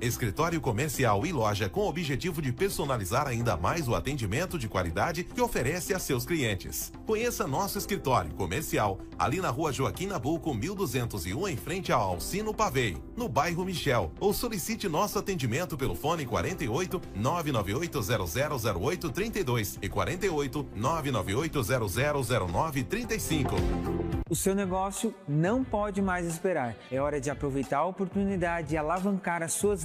Escritório comercial e loja com o objetivo de personalizar ainda mais o atendimento de qualidade que oferece a seus clientes. Conheça nosso escritório comercial ali na rua Joaquim Nabuco, 1201, em frente ao Alcino Pavei, no bairro Michel, ou solicite nosso atendimento pelo fone 48 998 0008 32 e 48 998 000935. O seu negócio não pode mais esperar. É hora de aproveitar a oportunidade e alavancar as suas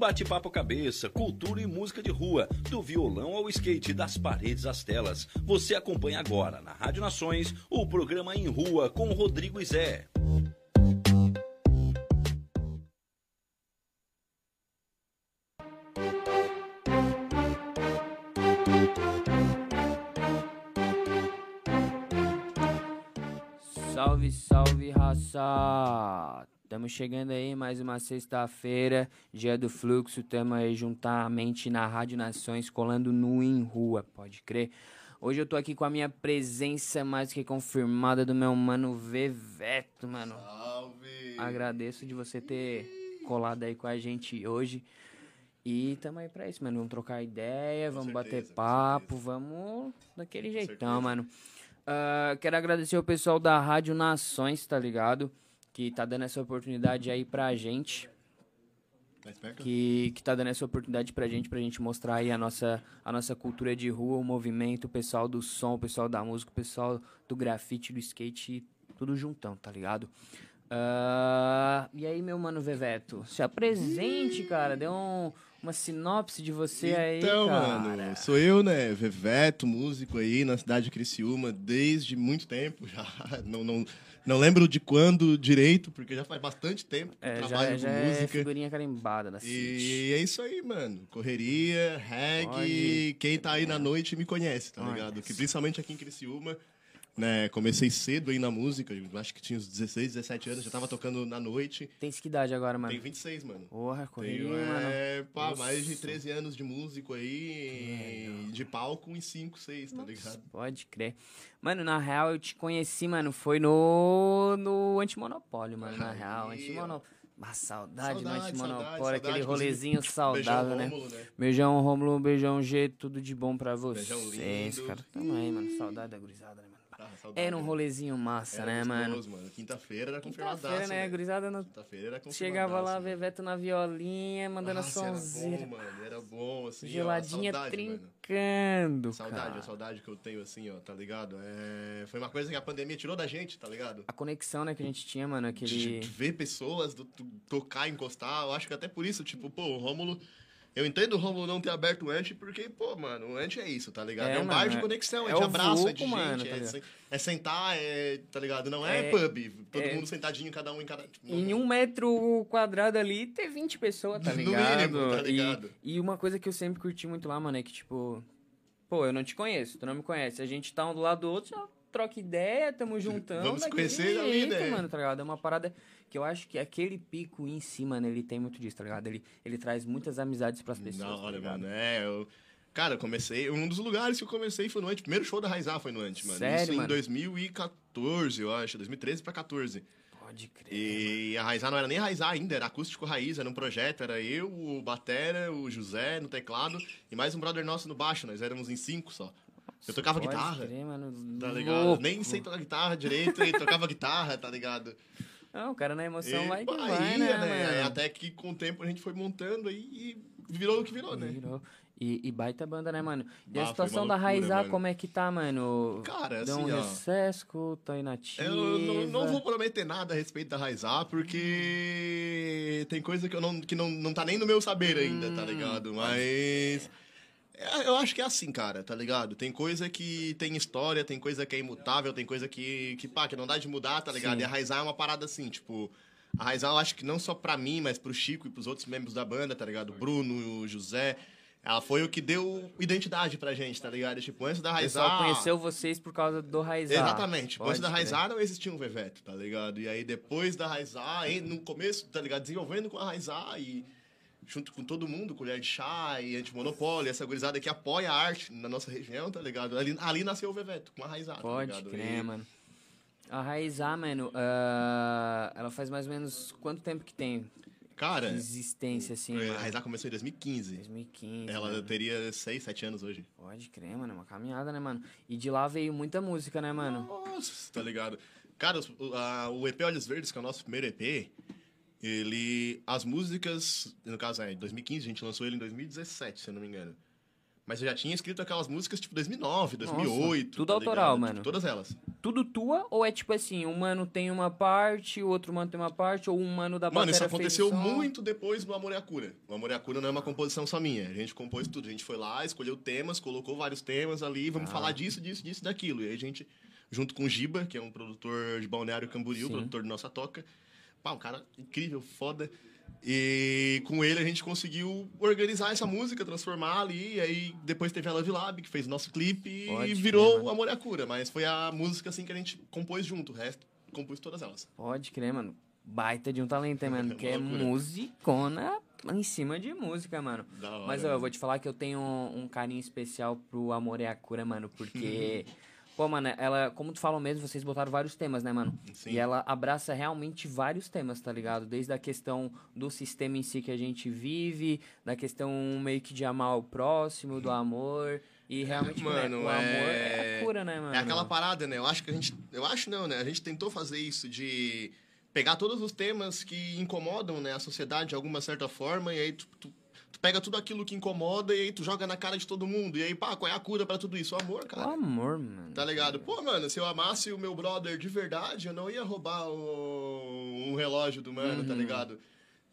Bate-papo cabeça, cultura e música de rua, do violão ao skate, das paredes às telas. Você acompanha agora na Rádio Nações o programa Em Rua com Rodrigo e Zé. Salve, salve raça! Estamos chegando aí mais uma sexta-feira, dia do fluxo. Estamos aí juntamente na Rádio Nações, colando nu em rua, pode crer. Hoje eu tô aqui com a minha presença mais que confirmada do meu mano Veveto, mano. Salve! Agradeço de você ter colado aí com a gente hoje. E tamo aí pra isso, mano. Vamos trocar ideia, vamos certeza, bater com papo, vamos daquele jeitão, mano. Ah, quero agradecer o pessoal da Rádio Nações, tá ligado? Que tá dando essa oportunidade aí pra gente. Que, que tá dando essa oportunidade pra gente, pra gente mostrar aí a nossa, a nossa cultura de rua, o movimento, o pessoal do som, o pessoal da música, o pessoal do grafite, do skate, tudo juntão, tá ligado? Ah, e aí, meu mano Veveto, se apresente, cara, dê um, uma sinopse de você aí, Então, mano, sou eu, né? Veveto, músico aí na cidade de Criciúma desde muito tempo já. Não, não, não lembro de quando direito, porque já faz bastante tempo que É, já, trabalho já com é música. figurinha carimbada da City. E é isso aí, mano. Correria, reggae. Pode. Quem tá aí na noite me conhece, tá ligado? Que principalmente aqui em Criciúma, né? Comecei cedo aí na música. Acho que tinha uns 16, 17 anos, já tava tocando na noite. Tem que idade agora, mano? Tenho 26, mano. Porra, correria, Tenho, é, pá, mais de 13 anos de músico aí, de palco em 5, 6, tá ligado? Pode crer. Mano, na real, eu te conheci, mano, foi no, no Antimonopólio, mano, na real. Antimonopólio. Ah, saudade, Saudade, Antimonopólio, saudade, aquele rolezinho saudável, né? Rômulo, né? Beijão, Rômulo, beijão, G, tudo de bom pra Beijão vocês, cara. Tamo aí, mano, saudade da gurizada, né? Ah, saudade, Era um né? rolezinho massa, Era né, mano? gostoso, mano. Quinta-feira era confirmadaço, Quinta-feira, né? velho. Gurizada no... Quinta-feira era confirmadaço. Chegava lá, mano. Veveto na violinha, mandando a Nossa, era bom, mano. Era bom, assim, ó, Geladinha saudade, mano. trincando, Saudade, cara. a saudade que eu tenho, assim, ó, tá ligado? É... Foi uma coisa que a pandemia tirou da gente, tá ligado? A conexão, né, que a gente tinha, mano, De aquele... de ver pessoas, do, do- tocar, encostar. Eu acho que até por isso, tipo, pô, o Rômulo. Eu entendo o Rômulo não ter aberto o Ant, porque, pô, mano, o Ant é isso, tá ligado? É, É, um mano, bar de é- conexão, é, é de abraço, é de vulco, gente, mano, tá é, é sentar, é, tá ligado? Não é, É- pub, todo é- mundo sentadinho, cada um em cada. Tipo, Em não, um metro quadrado ali, ter 20 pessoas, tá No ligado? mínimo, tá ligado? E, e uma coisa que eu sempre curti muito lá, mano, é que, tipo... Pô, eu não te conheço, tu não me conhece. A gente tá um do lado do outro, já troca ideia, tamo juntando. Vamos conhecer jeito, né? mano, tá ligado? É uma parada que eu acho que aquele pico em si, mano, ele tem muito disso, tá ligado? Ele, ele traz muitas amizades pras pessoas, Da tá hora, ligado? mano. É, eu. Cara, eu comecei. Um dos lugares que eu comecei foi no Ant. Primeiro show da Raizar foi no Ant, mano. Sério, Isso em mano? 2014, eu acho. 2013 pra 14. Pode crer. E a Raizar não era nem Raizar ainda, era acústico raiz, era um projeto, era eu, o Batera, o José no teclado e mais um brother nosso no baixo, nós éramos em cinco só. Eu tocava Pode guitarra, crer, mano. tá ligado? louco. Nem sei tocar guitarra direito e tocava guitarra, tá ligado? Não, o cara na emoção E, vai que vai, ia, né, mano? Até que com o tempo a gente foi montando aí e virou o que virou, né? Virou. E, e baita banda, né, mano? E a situação uma da loucura, Raizar, como é que tá, mano? Cara, Deu assim, um ó. tá inativa. Eu não, não vou prometer nada a respeito da Raizar, porque tem coisa que, eu não, que não, não tá nem no meu saber ainda, Hum, tá ligado? Mas. É, Eu acho que é assim, cara, tá ligado? Tem coisa que tem história, tem coisa que é imutável, tem coisa que, que pá, que não dá de mudar, tá ligado? Sim. E a Raizar é uma parada assim, tipo. A Raizar, eu acho que não só pra mim, mas pro Chico e pros outros membros da banda, tá ligado? O Bruno, o José. Ela foi o que deu identidade pra gente, tá ligado? Tipo, antes da O Raizar. pessoal conheceu vocês por causa do Raizar. Exatamente. Tipo, antes Pode da. Raizar não existia um Veveto, tá ligado? E aí depois da Raizar, no começo, tá ligado? Desenvolvendo com a Raizar e junto com todo mundo, Colher de Chá e Antimonopólio, essa gurizada que apoia a arte na nossa região, tá ligado? Ali, ali nasceu o Veveto, com a Raizar, tá Pode ligado? crer, E- mano. A Raizar, mano, ah, ela faz mais ou menos quanto tempo que tem Cara, de existência, assim, a mano? Raizar começou em 2015. 2015. Ela mano. teria 6, 7 anos hoje. Pode crer, mano, é uma caminhada, né, mano? E de lá veio muita música, né, mano? Nossa, tá ligado? Cara, o, a- o EP Olhos Verdes, que é o nosso primeiro EP, ele. As músicas. No caso, é, em 2015, a gente lançou ele em 2017, se eu não me engano. Mas eu já tinha escrito aquelas músicas tipo 2009, 2008. tudo tá autoral, ligado? mano. Tipo, todas elas. Tudo tua ou é tipo assim, um mano tem uma parte, o outro mano tem uma parte, ou um mano da Mano, isso aconteceu muito depois do Amor é a Cura. O Amor é a Cura não é uma composição só minha. A gente compôs tudo. A gente foi lá, escolheu temas, colocou vários temas ali, vamos Ah. falar disso, disso, disso, daquilo. E aí a gente, junto com o Giba, que é um produtor de Balneário Camboriú, Sim. produtor de Nossa Toca. Pá, um cara incrível, foda. E com ele a gente conseguiu organizar essa música, transformar ali. E aí depois teve a Love Lab, que fez o nosso clipe Pode e crer, virou mano. o Amor é a Cura. Mas foi a música assim que a gente compôs junto. O resto, compôs todas elas. Pode crer, mano. Baita de um talento, hein, mano? Que é musicona em cima de música, mano. Hora, Mas ó, eu vou te falar que eu tenho um, um carinho especial pro Amor é a Cura, mano, porque. Pô, mano, ela, como tu falou mesmo, vocês botaram vários temas, né, mano? Sim. E ela abraça realmente vários temas, tá ligado? Desde a questão do sistema em si que a gente vive, da questão meio que de amar o próximo, do amor. E realmente, Mano, mano, o amor é... é- a cura, né, mano? É aquela parada, né? Eu acho que a gente. Eu acho não, né? A gente tentou fazer isso de pegar todos os temas que incomodam né, a sociedade de alguma certa forma, e aí tu, tu, tu pega tudo aquilo que incomoda e aí tu joga na cara de todo mundo. E aí, pá, qual é a cura pra tudo isso? O amor, O cara. amor, mano. Tá ligado? Pô, mano, se eu amasse o meu brother de verdade, eu não ia roubar o- um relógio do mano, Uhum. tá ligado?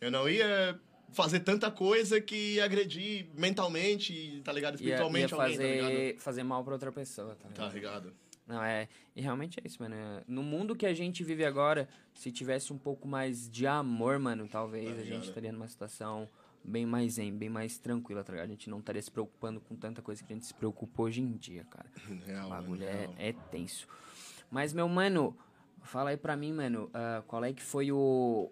Eu não ia fazer tanta coisa que ia agredir mentalmente, tá ligado? Ia, Espiritualmente ia alguém, tá ligado? fazer, fazer mal pra outra pessoa, tá ligado? Tá ligado? Não, é. E realmente é isso, mano. No mundo que a gente vive agora, se tivesse um pouco mais de amor, mano, talvez Tá a gente estaria numa situação bem mais zen, bem mais tranquila, tá ligado? A gente não estaria se preocupando com tanta coisa que a gente se preocupa hoje em dia, cara. Real, O bagulho é, real. é tenso. Mas, meu mano, fala aí pra mim, mano, ah, qual é que foi o,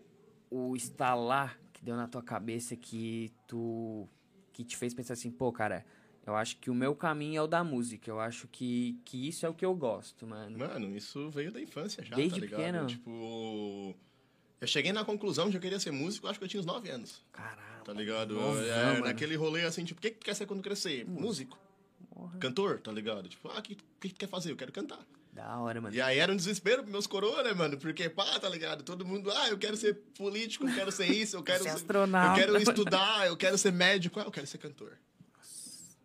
o estalar que deu na tua cabeça que tu. que te fez pensar assim, pô, cara, eu acho que o meu caminho é o da música. Eu acho que, que isso é o que eu gosto, mano. Mano, isso veio da infância já, Desde tá ligado? pequeno? Tipo. Eu cheguei na conclusão que eu queria ser músico, acho que eu tinha uns 9 anos, Caralho. tá ligado? Novão, É, naquele rolê assim, tipo, o que, que tu quer ser quando crescer? Músico. Cantor, tá ligado? Tipo, ah, o que, que tu quer fazer? Eu quero cantar. Da hora, mano. E aí era um desespero pros meus coroa, né, mano? Porque, pá, tá ligado? Todo mundo, ah, eu quero ser político, eu quero ser isso, eu quero Ser ser. astronauta. Eu quero estudar, eu quero ser médico, ah, eu quero ser cantor.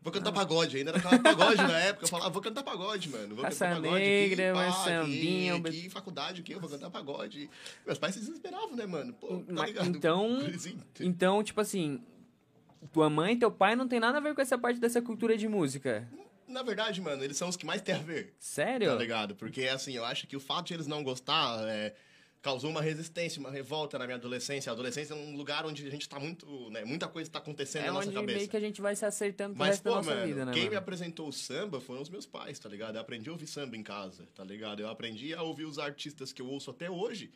Vou cantar pagode, ainda era pagode na época. Eu falava, vou cantar pagode, mano. Vou Raça cantar pagode. negra, aqui, pá, sambinha, aqui, aqui, faculdade, aqui, eu vou cantar pagode. Meus pais se desesperavam, né, mano? Pô, tá Mas- ligado? então, então, tipo assim, tua mãe e teu pai não tem nada a ver com essa parte dessa cultura de música. Na verdade, mano, eles são os que mais têm a ver. Sério? Tá ligado? Porque, assim, eu acho que o fato de eles não gostar é, causou uma resistência, uma revolta na minha adolescência. A adolescência é um lugar onde a gente tá muito, né? Muita coisa tá acontecendo é na nossa onde cabeça. meio que a gente vai se acertando pro Mas, resto pô, da nossa mano, vida, né, quem me mano? apresentou o samba foram os meus pais, tá ligado? Eu aprendi a ouvir samba em casa, tá ligado? Eu aprendi a ouvir os artistas que eu ouço até hoje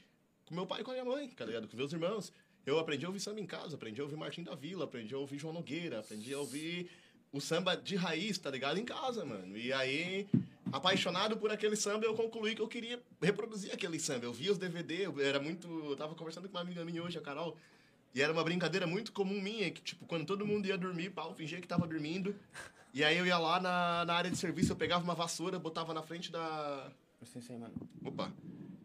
com meu pai e com a minha mãe, tá ligado? Com meus irmãos. Eu aprendi a ouvir samba em casa, aprendi a ouvir Martim da Vila, aprendi a ouvir João Nogueira, aprendi a ouvir o samba de raiz, tá ligado? Em casa, mano. E aí, apaixonado por aquele samba, eu concluí que eu queria reproduzir aquele samba. Eu via os DVD, eu era muito. Eu tava conversando com uma amiga minha hoje, a Carol. E era uma brincadeira muito comum minha, que, tipo, quando todo mundo ia dormir, pau, fingia que tava dormindo. E aí eu ia lá na, na área de serviço, eu pegava uma vassoura, botava na frente da. Licença aí, mano. Opa.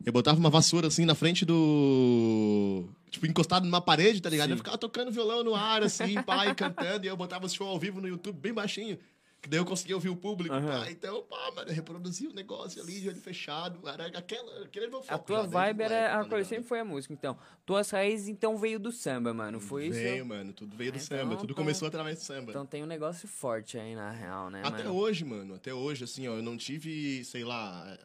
Eu botava uma vassoura assim na frente do. Tipo, encostado numa parede, tá ligado? Sim. Eu ficava tocando violão no ar, assim, pai, cantando, e eu botava o show ao vivo no YouTube bem baixinho. Que daí eu conseguia ouvir o público. Aham. pá. Então, pá, mano, eu reproduzi o negócio ali, de olho fechado. Era aquela. Aquele meu foco A tua já vibe era. tá A coisa sempre foi a música, então. Tuas raízes, então, veio do samba, mano. Foi isso? Veio, mano, tudo veio do Então, samba. Tudo então- começou através do samba. Então tem um negócio forte aí, na real, né, Até mano? hoje, mano, até hoje, assim, ó, eu não tive, sei lá.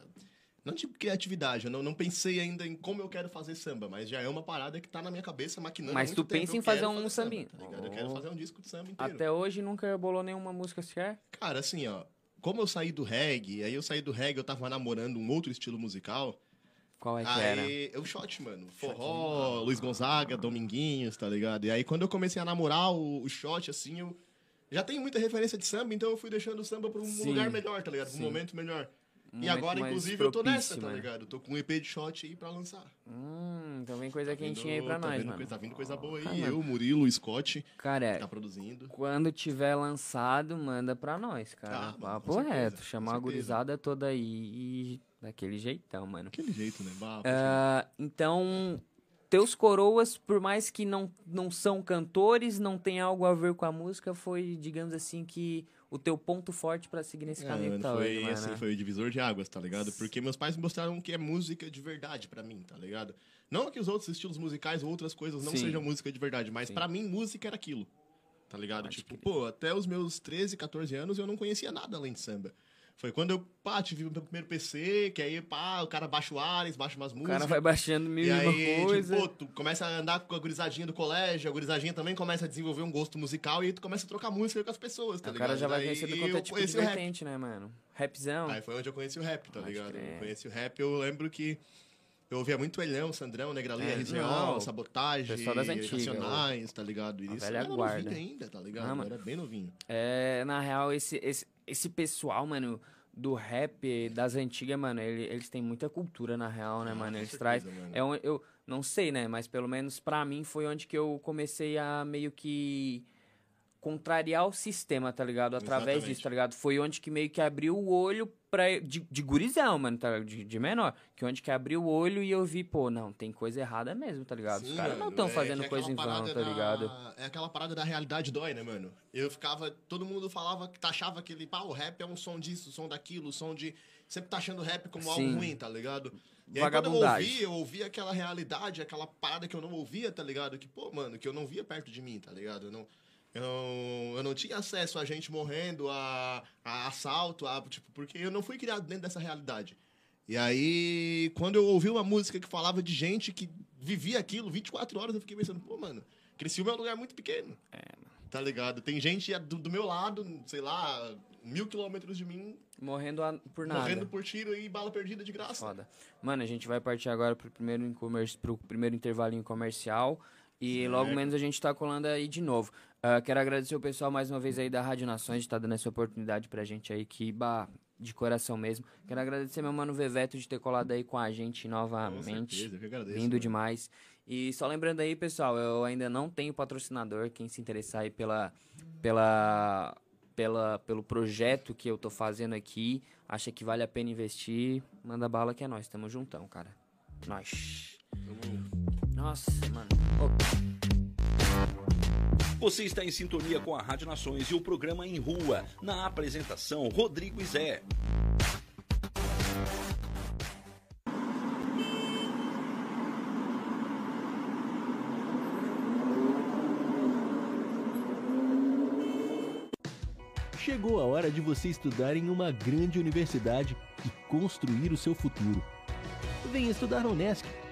Não tive criatividade, eu não, não pensei ainda em como eu quero fazer samba, mas já é uma parada que tá na minha cabeça maquinando. Mas tu tempo. pensa em fazer um samba, sambinho. tá ligado? Eu quero Oh. fazer um disco de samba inteiro. Até hoje nunca bolou nenhuma música sequer? Cara, assim, ó, como eu saí do reggae, aí eu saí do reggae, eu tava namorando um outro estilo musical. Qual é que era? aí eu shot, mano. Forró, Luiz Gonzaga, Dominguinhos, tá ligado? E aí quando eu comecei a namorar o, o shot, assim, eu já tenho muita referência de samba, então eu fui deixando o samba pra um Sim. lugar melhor, tá ligado? Pra um momento melhor. E agora, inclusive, eu tô nessa, propício, tá mano. ligado? Eu tô com um EP de shot aí pra lançar. Hum, então vem coisa Tá quentinha aí vindo- pra tá nós, mano. Coisa, tá vindo coisa boa aí. Mano. eu, Murilo, o Scott, Cara, tá produzindo. quando tiver lançado, manda pra nós, cara. Ah, mano, Papo certeza, reto. Chamar a gurizada toda aí e daquele jeitão, mano. Aquele jeito, né? Bah, Ah, então, teus coroas, por mais que não, não são cantores, não tem algo a ver com a música, foi, digamos assim, que o teu ponto forte pra seguir nesse É, caminho que mano, tá foi, hoje, foi o divisor de águas, tá ligado? Porque meus pais me mostraram que é música de verdade pra mim, tá ligado? Não que os outros estilos musicais ou outras coisas não Sim. sejam música de verdade, mas pra mim música era aquilo. Tá ligado? Pode tipo, pô, até os meus 13, 14 anos eu não conhecia nada além de samba. Foi quando eu, pá, tive o meu primeiro PC, que aí, pá, o cara baixa o Ares, baixa umas O músicas. cara vai baixando mil E e aí, coisa. tipo, pô, tu começa a andar com a gurizadinha do colégio, a gurizadinha também começa a desenvolver um gosto musical e aí tu começa a trocar música com as pessoas, tá o ligado? cara já vai conhecendo quanto é tipo o vertente, né, mano? Rapzão. Aí foi onde eu conheci o rap, tá Pode ligado? crer. Eu conheci o rap, eu lembro que eu ouvia muito Elhão, Sandrão, Negrali, É, não, Sabotagem, pessoal das antigas, Racionais, tá ligado? E isso eu era guarda. novinho ainda, tá ligado? Ah, eu mano. era bem novinho. É, na real, esse, esse, esse pessoal, mano, do rap das antigas, mano, ele- eles têm muita cultura, na real, né, Ah, mano? Eles trazem. É onde, eu não sei, né? Mas pelo menos pra mim foi onde que eu comecei a meio que contrariar o sistema, tá ligado? Através Exatamente. disso, tá ligado? Foi onde que meio que abriu o olho pra, de, de gurizão, mano, tá ligado? De, de menor. Que onde que abriu o olho e eu vi, pô, não, tem coisa errada mesmo, tá ligado? Os Sim, caras não estão é fazendo é coisa em vão, tá da- ligado? É aquela parada da realidade dói, né, mano? Eu ficava. Todo mundo falava que taxava aquele. Pá, o rap é um som disso, som daquilo, som de. Sempre tá achando rap como algo Sim. ruim, tá ligado? E aí, quando eu ouvi, eu ouvi aquela realidade, aquela parada que eu não ouvia, tá ligado? Que, pô, mano, que eu não via perto de mim, tá ligado? Eu não. Eu não, eu não tinha acesso a gente morrendo, a, a assalto, a, tipo, porque eu não fui criado dentro dessa realidade. E aí, quando eu ouvi uma música que falava de gente que vivia aquilo 24 horas, eu fiquei pensando, pô, mano, Criciúma é um lugar muito pequeno. É, Tá ligado? Tem gente do, do meu lado, sei lá, mil quilômetros de mim, Morrendo a- por nada. morrendo por tiro e bala perdida de graça. Foda. Mano, a gente vai partir agora pro primeiro, pro primeiro intervalinho comercial. E logo menos a gente tá colando aí de novo. Ah, quero agradecer o pessoal mais uma vez aí da Rádio Nações de estar dando essa oportunidade pra gente aí, que bah, de coração mesmo. Quero agradecer meu mano Veveto de ter colado aí com a gente Com novamente. certeza, eu que agradeço. Lindo mano. demais. E só lembrando aí, pessoal, eu ainda não tenho patrocinador. Quem se interessar aí pela, pela, pela, pelo projeto que eu tô fazendo aqui, acha que vale a pena investir, manda bala que é nós, tamo juntão, cara. Nós. Nossa, mano. Você está em sintonia com a Rádio Nações e o programa Em Rua. Na apresentação, Rodrigo e Zé. Chegou a hora de você estudar em uma grande universidade e construir o seu futuro. Venha estudar na Unesc,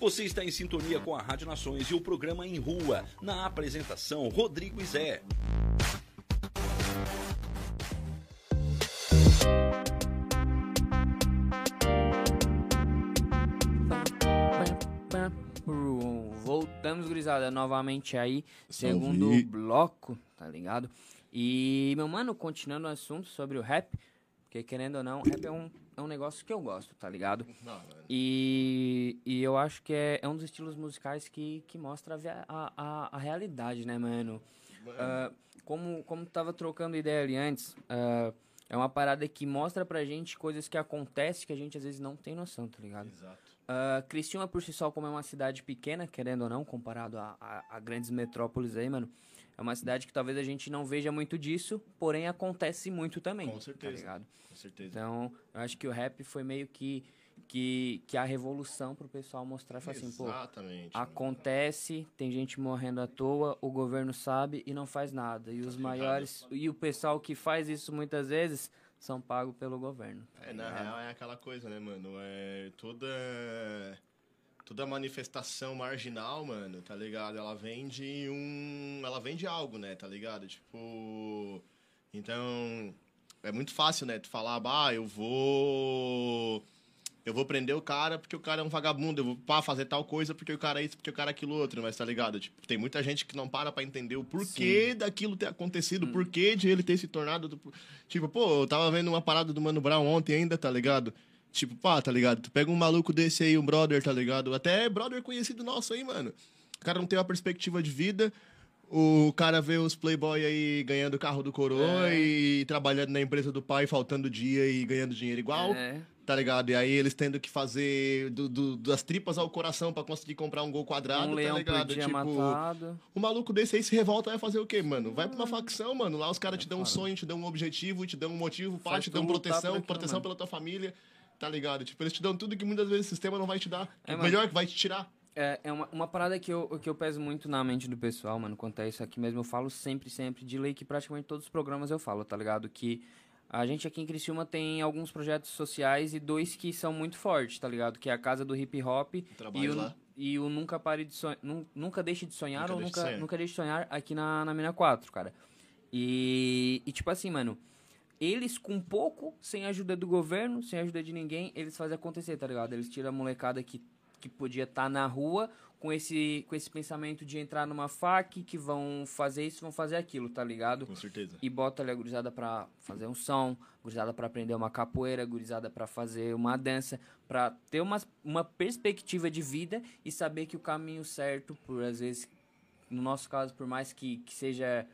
Você está em sintonia com a Rádio Nações e o programa Em Rua. Na apresentação, Rodrigo e Zé. Voltamos, gurizada, novamente aí, segundo bloco, tá ligado? E, meu mano, continuando o assunto sobre o rap, porque querendo ou não, rap é um, é um negócio que eu gosto, tá ligado? E, e eu acho que é, é um dos estilos musicais que, que mostra a, a, a, realidade, né, mano? Ah, como, como tu tava trocando ideia ali antes, ah, é uma parada que mostra pra gente coisas que acontecem que a gente às vezes não tem noção, tá ligado? Exato. Uh, Criciúma por si só, como é uma cidade pequena, querendo ou não, comparado a, a- a grandes metrópoles aí, mano, é uma cidade que talvez a gente não veja muito disso, porém acontece muito também. Com certeza. Tá? Com certeza. Então, eu acho que o rap foi meio que, que, que a revolução pro pessoal mostrar, falar assim, pô, acontece, tem gente morrendo à toa, o governo sabe e não faz nada. E os maiores, e o pessoal que faz isso muitas vezes são pagos pelo governo. tá É, na real é aquela coisa, né, mano? É toda. Toda manifestação marginal, mano, tá ligado? Ela vem de um. Ela vem de algo, né, tá ligado? Tipo. Então. É muito fácil, né? Tu falar, bah, eu vou. Eu vou prender o cara porque o cara é um vagabundo. Eu vou pá, fazer tal coisa porque o cara é isso, porque o cara é aquilo outro. Mas tá ligado? Tipo, tem muita gente que não para pra entender o porquê daquilo ter acontecido, o porquê de ele ter se tornado. do- Tipo, pô, eu tava vendo uma parada do Mano Brown ontem ainda, tá ligado? Tipo, pá, tá ligado? Tu pega um maluco desse aí, um brother, tá ligado? Até brother conhecido nosso aí, mano. O cara não tem uma perspectiva de vida. O cara vê os playboy aí ganhando carro do coroa e trabalhando na empresa do pai, faltando dia e ganhando dinheiro igual É. tá ligado? E aí eles tendo que fazer do- do- das tripas ao coração pra conseguir comprar um gol quadrado, um leão tá ligado? por dia tipo, matado. o maluco desse aí se revolta, vai fazer o quê, mano? Vai pra uma facção, mano. Lá os caras te dão um sonho, te dão um objetivo, te dão um motivo, pá, te dão proteção, aquilo, proteção mano. pela tua família, tá ligado? Tipo, eles te dão tudo que muitas vezes o sistema não vai te dar. É, o mano. melhor que vai te tirar. É, é uma, uma parada que eu, que eu peso muito na mente do pessoal, mano, quanto a isso aqui mesmo. Eu falo sempre, sempre, de lei que praticamente todos os programas eu falo, tá ligado? Que a gente aqui em Criciúma tem alguns projetos sociais e dois que são muito fortes, tá ligado? Que é a Casa do Hip Hop e Trabalho o, lá. e o Nunca Pare de Sonhar. Nunca Deixe de Sonhar Nunca ou Deixe de nunca, Sonhar. nunca Deixe de Sonhar aqui na, na Mina 4, cara. E, e tipo assim, mano, eles com pouco, sem ajuda do governo, sem ajuda de ninguém, eles fazem acontecer, tá ligado? Eles tiram a molecada que, que podia estar na rua com esse, com esse pensamento de entrar numa FAC, que vão fazer isso, vão fazer aquilo, tá ligado? Com certeza. e bota ali a gurizada pra fazer um som, gurizada pra aprender uma capoeira, gurizada pra fazer uma dança, pra ter uma, uma perspectiva de vida e saber que o caminho certo, por às vezes, no nosso caso, por mais que, que seja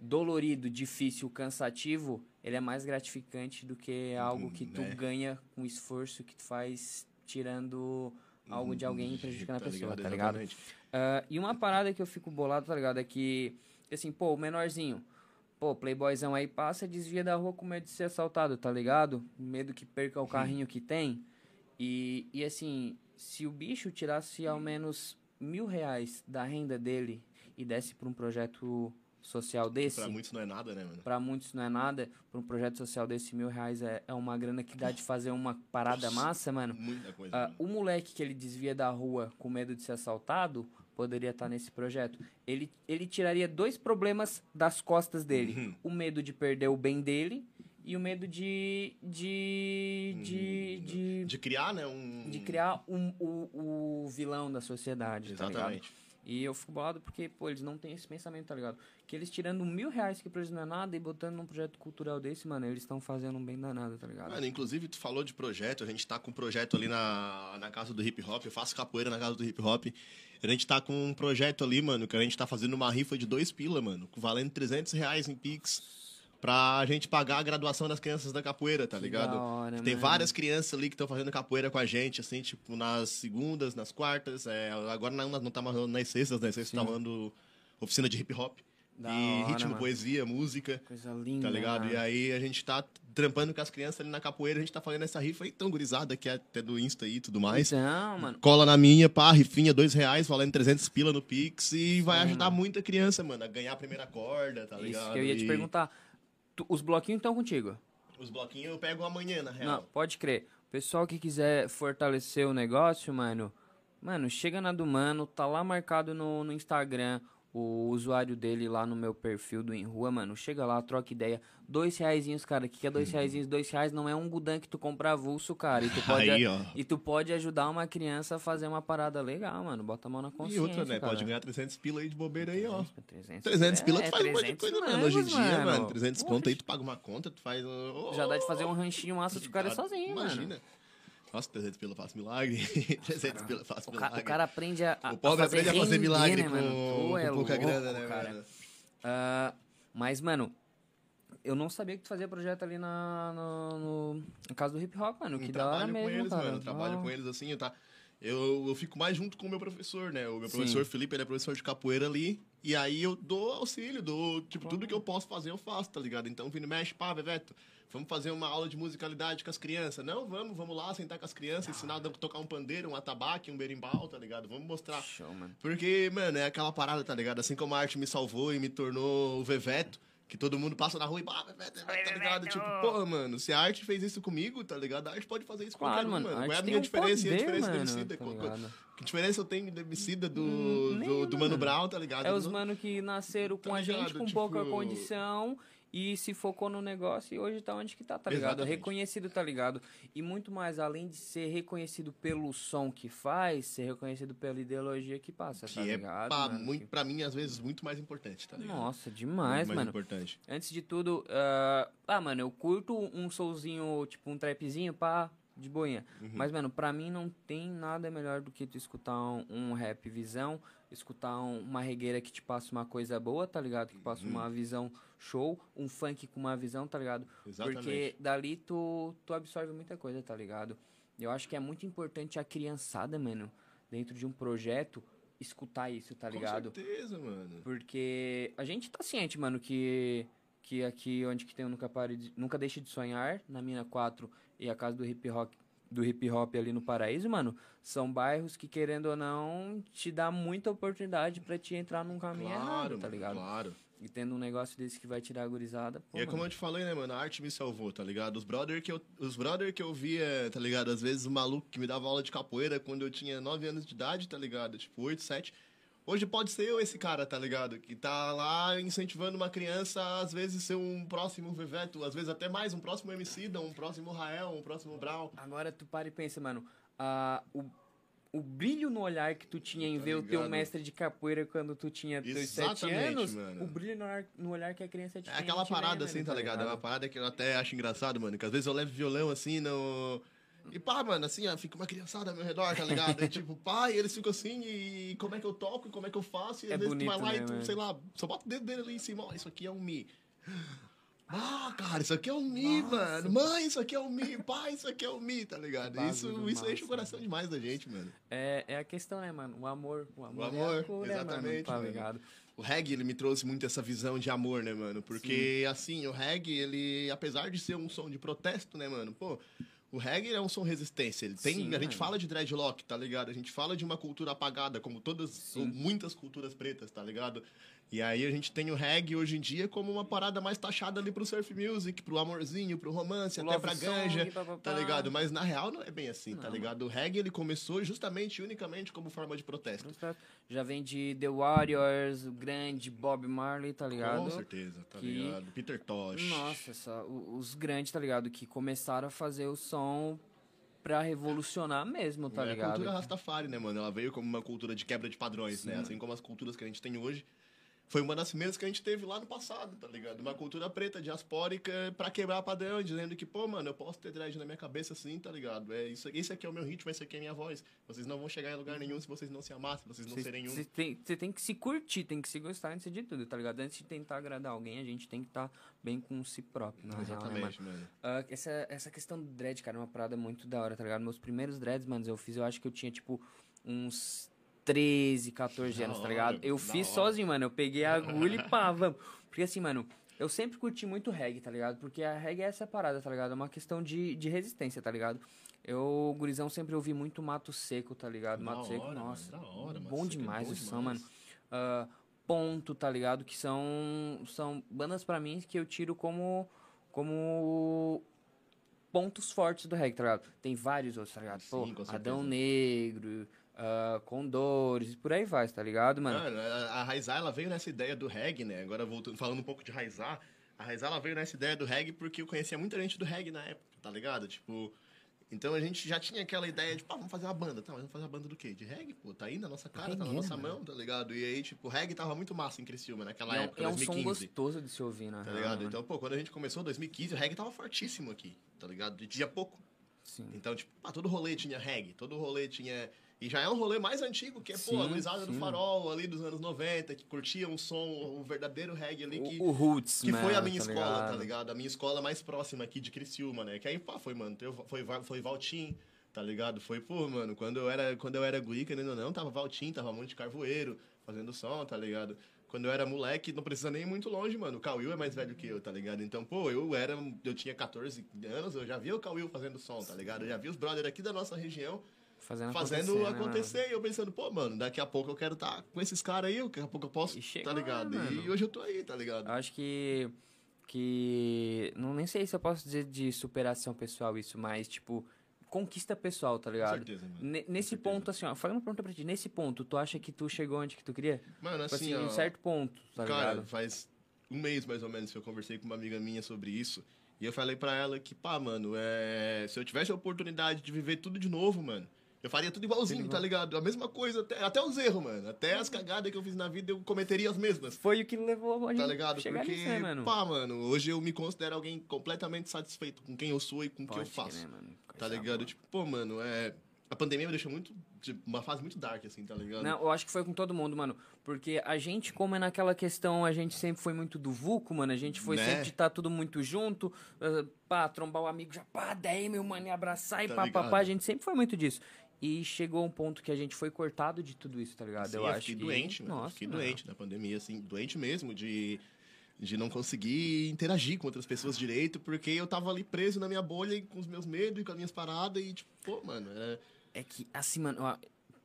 dolorido, difícil, cansativo, ele é mais gratificante do que algo que tu né? ganha com esforço que tu faz tirando algo de alguém e prejudicando a Tá pessoa, ligado? tá ligado? Ah, e uma parada que eu fico bolado, tá ligado? É que, assim, pô, o menorzinho, pô, playboyzão aí passa, desvia da rua com medo de ser assaltado, tá ligado? Medo que perca o carrinho que tem. E, e assim, se o bicho tirasse ao menos mil reais da renda dele e desse pra um projeto social desse, Pra muitos não é nada, né, mano? pra muitos não é nada, pra um projeto social desse mil reais é, é uma grana que dá de fazer uma parada massa, mano. Muita coisa. Ah, mano. o moleque que ele desvia da rua com medo de ser assaltado poderia estar nesse projeto. Ele, ele tiraria dois problemas das costas dele: Uhum. o medo de perder o bem dele e o medo de. de. de. de, De criar, né? Um... de criar um, o, o vilão da sociedade. Tá? Exatamente. E eu fico bolado porque, pô, eles não têm esse pensamento, tá ligado? Que eles tirando mil reais que pra eles não é nada e botando num projeto cultural desse, mano, eles estão fazendo um bem danado, tá ligado? Mano, inclusive, tu falou de projeto, a gente tá com um projeto ali na, na casa do hip hop, eu faço capoeira na casa do hip hop. A gente tá com um projeto ali, mano, que a gente tá fazendo uma rifa de dois pila, mano, valendo 300 reais em Pix. Pra gente pagar a graduação das crianças da capoeira, tá Que ligado? hora, Tem mano. várias crianças ali que estão fazendo capoeira com a gente, assim, tipo, nas segundas, nas quartas. É, agora não, não tá mais nas sextas, né? Sextas tá Sim. rolando oficina de hip hop. Da e hora, ritmo, mano. poesia, música. Coisa linda. Tá ligado? mano. E aí a gente tá trampando com as crianças ali na capoeira, a gente tá fazendo essa rifa aí tão gurizada que é até do Insta aí e tudo mais. Então, mano. Cola na minha, pá, rifinha, dois reais, valendo 300 pila no Pix e vai ajudar muita criança, mano, a ganhar a primeira corda, tá ligado? Isso que eu ia te E perguntar. Tu- os bloquinhos estão contigo? Os bloquinhos eu pego amanhã, na real. Não, pode crer. Pessoal que quiser fortalecer o negócio, mano, mano, chega na do mano, tá lá marcado no, no Instagram o usuário dele lá no meu perfil do Em Rua, mano. Chega lá, troca ideia. Dois reaisinhos, cara. O que, que é dois Uhum. reaisinhos? Dois reais não é um gudan que tu compra avulso, cara. E tu pode, Aí, ó. e tu pode ajudar uma criança a fazer uma parada legal, mano. Bota a mão na E consciência, outra, né? cara. Pode ganhar 300 pila aí de bobeira aí, ó. 300, 300 pila tu é, faz um monte de 300 coisa, mano. mangos, Hoje em dia, mano, mano. 300 Porra, conto aí, tu paga uma conta, tu faz... oh, Já dá de fazer um ranchinho massa de cara sozinho, Imagina. mano. Nossa, 300 pila faz milagre. 300 pila faz O, ca- milagre. o cara aprende a, O pobre a aprende a fazer render, milagre né, com, com é pouca louco, grana, né, cara. Ah, mas, mano, eu não sabia que tu fazia projeto ali na, no, no- na casa do hip hop, mano. Que Eu da hora trabalho mesmo, com eles, cara. mano. Eu trabalho Ah. com eles assim, tá, eu, eu fico mais junto com o meu professor, né? O meu Sim. professor Felipe, ele é professor de capoeira ali. E aí eu dou auxílio, dou, tipo, tudo que eu posso fazer, eu faço, tá ligado? Então, vindo mexe, pá, Bebeto, vamos fazer uma aula de musicalidade com as crianças. Não, vamos, vamos lá, sentar com as crianças, ensinar a tocar um pandeiro, um atabaque, um berimbau, tá ligado? Vamos mostrar. Show, mano. Porque, mano, é aquela parada, tá ligado? Assim como a arte me salvou e me tornou o Veveto, que todo mundo passa na rua e, bah, Veveto, Veveto, tá ligado? Tipo, pô, mano, se a arte fez isso comigo, tá ligado? A arte pode fazer isso com Claro, qualquer um, mano. mano. a Qual é a minha um diferença e a poder, diferença do mano, Emicida? tá? Que diferença eu tenho do Emicida, do, Hum, do, nenhuma, do Mano. Brown, tá ligado? É os mano que nasceram com Tá a gente, com Tipo- pouca condição e se focou no negócio e hoje tá onde que tá, tá ligado? Exatamente. Reconhecido, tá ligado? E muito mais, além de ser reconhecido pelo som que faz, ser reconhecido pela ideologia que passa, Que tá é, ligado? pra, mano? muito, pra mim, às vezes, muito mais importante, tá ligado? Nossa, Muito demais, mais mano. importante. Antes de tudo, ah, ah, mano, eu curto um soulzinho, tipo um trapzinho, pá, de boinha. Uhum. Mas, mano, pra mim não tem nada melhor do que tu escutar um, um rap visão, escutar um- uma regueira que te passa uma coisa boa, tá ligado? Que Uhum. passa uma visão show, um funk com uma visão, tá ligado? Exatamente. Porque dali tu, tu absorve muita coisa, tá ligado? Eu acho que é muito importante a criançada, mano, dentro de um projeto, escutar isso, tá ligado? Com certeza, mano. Porque a gente tá ciente, mano, que, que aqui onde que tem o Nunca Pare de, Nunca Deixe de Sonhar, na Mina 4 e a casa do hip hop, do hip hop ali no Paraíso, mano, são bairros que, querendo ou não, te dá muita oportunidade pra te entrar num caminho errado, Claro, tá mano, ligado? claro. E tendo um negócio desse que vai tirar a gurizada. Pô, E é mano, como eu te falei, né, mano? A arte me salvou, tá ligado? Os brother que eu, os brother que eu via, tá ligado? Às vezes o maluco que me dava aula de capoeira quando eu tinha 9 anos de idade, tá ligado? Tipo, 8, 7. Hoje pode ser eu esse cara, tá ligado? Que tá lá incentivando uma criança, às vezes ser um próximo Veveto, às vezes até mais, um próximo Emicida, um próximo Rael, um próximo Brown. Agora tu para e pensa, mano. ah, o, o brilho no olhar que tu tinha em Tá ver o teu ligado? mestre de capoeira quando tu tinha teus sete anos, mano. o brilho no olhar, no olhar que a criança É tinha. aquela parada assim, tá ligado? É uma parada que eu até acho engraçado, mano. Que às vezes eu levo violão assim no. E pá, mano, assim, ó, fica uma criançada ao meu redor, tá ligado? E tipo, pá, e eles ficam assim, e como é que eu toco, e como é que eu faço, e às É vezes tu vai lá né, e tu, mano? sei lá, só bota o dedo dele ali em cima, ó, isso aqui é um Mi. Ah, cara, isso aqui é um Mi, mano. Mãe, isso aqui é um Mi. Pai, isso aqui é um Mi, tá ligado? Isso, isso enche massa, o coração demais da gente, mano. É, é a questão, né, mano? O amor. O amor, O é amor, cura, exatamente, mano, tá mano. ligado? O reggae, ele me trouxe muito essa visão de amor, né, mano? Porque, assim, o reggae, ele, apesar de ser um som de protesto, né, mano? Pô, o reggae é um som resistência. Ele tem, Sim, a gente fala de dreadlock, tá ligado? A gente fala de uma cultura apagada, como todas, ou muitas culturas pretas, tá ligado? E aí a gente tem o reggae hoje em dia como uma parada mais taxada ali pro surf music, pro amorzinho, pro romance, O até pra song, ganja, pá, pá, tá ligado? Mas na real não é bem assim, tá ligado? O reggae, ele começou justamente, unicamente como forma de protesto. Já vem de The Warriors, o grande Bob Marley, tá ligado? Com certeza, tá Que- ligado? Peter Tosh. Nossa, o- os grandes, tá ligado? Que começaram a fazer o som pra revolucionar mesmo, tá é a ligado? cultura Rastafari, né, mano? Ela veio como uma cultura de quebra de padrões, né? Assim como as culturas que a gente tem hoje. Foi uma das primeiras que a gente teve lá no passado, tá ligado? Uma cultura preta, diaspórica, pra quebrar padrão, dizendo que, pô, mano, eu posso ter dread na minha cabeça assim, tá ligado? É, isso, esse aqui é o meu ritmo, esse aqui é a minha voz. Vocês não vão chegar em lugar nenhum se vocês não se amarem, se vocês não serem um. Você tem, cê tem que se curtir, tem que se gostar antes de tudo, tá ligado? Antes de tentar agradar alguém, a gente tem que estar bem com si próprio, na real, né, mano? Exatamente, mano. Ah, essa, essa questão do dread, cara, é uma parada muito da hora, tá ligado? Meus primeiros dreads, mano, eu fiz, eu acho que eu tinha, tipo, uns 13, 14 Da anos, tá ligado? Eu fiz sozinho, mano. Eu peguei a agulha e pá, vamos. Porque assim, mano, eu sempre curti muito reggae, tá ligado? Porque a reggae é essa parada, tá ligado? É uma questão de, de resistência, tá ligado? Eu, gurizão, sempre ouvi muito Mato Seco, tá ligado? Da Mato Seco, hora, mano, nossa. da hora, Mato bom Seco é demais bom o som, mano. Ah, ponto, tá ligado? Que são, são bandas pra mim que eu tiro como, como pontos fortes do reggae, tá ligado? Tem vários outros, tá ligado? Pô, Sim, certeza. Adão Negro, ah, Condores, e por aí vai, tá ligado, mano? Mano, a, a Raizar, ela veio nessa ideia do reggae, né? Agora voltando, falando um pouco de Raizar, a Raizar, ela veio nessa ideia do reggae porque eu conhecia muita gente do reggae na época, tá ligado? Tipo, então a gente já tinha aquela ideia de, pá, vamos fazer uma banda. Tá, mas vamos fazer uma banda do quê? De reggae? Pô, tá aí na nossa cara, tá na nossa mano. mão, tá ligado? E aí, tipo, o reggae tava muito massa em Criciúma naquela é, época, é um som 2015. gostoso de se ouvir, na Tá real, ligado? mano. Então, pô, quando a gente começou em 2015, o reggae tava fortíssimo aqui, tá ligado? De dia pouco. Sim. Então, tipo, pá, todo rolê tinha reggae, todo rolê tinha. E já é um rolê mais antigo, que é, pô, Sim, a gurizada do farol ali dos anos 90, que curtia um som, o verdadeiro reggae ali que. O, o Roots, Que foi a mano, minha tá escola, ligado? tá ligado? A minha escola mais próxima aqui de Criciúma, né? Que aí, pá, foi, mano, foi, Va- foi Valtim, tá ligado? Foi, pô, mano, quando eu era, quando eu era guri, querendo ou não, tava Valtim, tava Monte Carvoeiro, fazendo som, tá ligado? Quando eu era moleque, não precisa nem ir muito longe, mano. O Cauil é mais velho que eu, tá ligado? Então, pô, eu era. Eu tinha 14 anos, eu já via o Cauil fazendo som, tá ligado? Eu já vi os brothers aqui da nossa região Fazendo, fazendo acontecer, né, acontecer. e eu pensando, pô, mano, daqui a pouco eu quero estar com esses caras aí, daqui a pouco eu posso, E tá ligado? né, E mano? hoje eu tô aí, tá ligado? Acho que. Que. Não nem sei se eu posso dizer de superação pessoal isso, mas, tipo, conquista pessoal, tá ligado? certeza, mano. Com nesse certeza. ponto, assim, ó, falando uma pergunta pra ti, nesse ponto, tu acha que tu chegou onde que tu queria? Mano, Tipo assim, assim, ó, um certo ponto, tá Cara, ligado? faz um mês mais ou menos que eu conversei com uma amiga minha sobre isso. E eu falei pra ela que, pá, mano, é... se eu tivesse a oportunidade de viver tudo de novo, mano, eu faria tudo igualzinho, tá ligado? A mesma coisa, até, até os erros, mano. Até as cagadas que eu fiz na vida eu cometeria as mesmas. Foi o que levou a gente Tá ligado? chegar Porque, nisso, né, mano? pá, mano, hoje eu me considero alguém completamente satisfeito com quem eu sou e com o que eu faço. crer, mano. Tá Coisa ligado? boa. Tipo, pô, mano, é. A pandemia me deixou muito. Tipo, uma fase muito dark, assim, tá ligado? Não, eu acho que foi com todo mundo, mano. Porque a gente, como é naquela questão, a gente sempre foi muito do vulco, mano. A gente foi Né? sempre de estar tudo muito junto. ah, pá, trombar o amigo já, pá, daí, meu mano, e abraçar e Tá pá, pá, ligado? pá. A gente sempre foi muito disso. E chegou um ponto que a gente foi cortado de tudo isso, tá ligado? Sim, eu, eu acho fiquei que... doente, mano. Nossa, fiquei mano. doente na pandemia, assim, doente mesmo, de, de não conseguir interagir com outras pessoas direito, porque eu tava ali preso na minha bolha com os meus medos e com as minhas paradas, e tipo, pô, mano, é. É que, assim, mano, ó,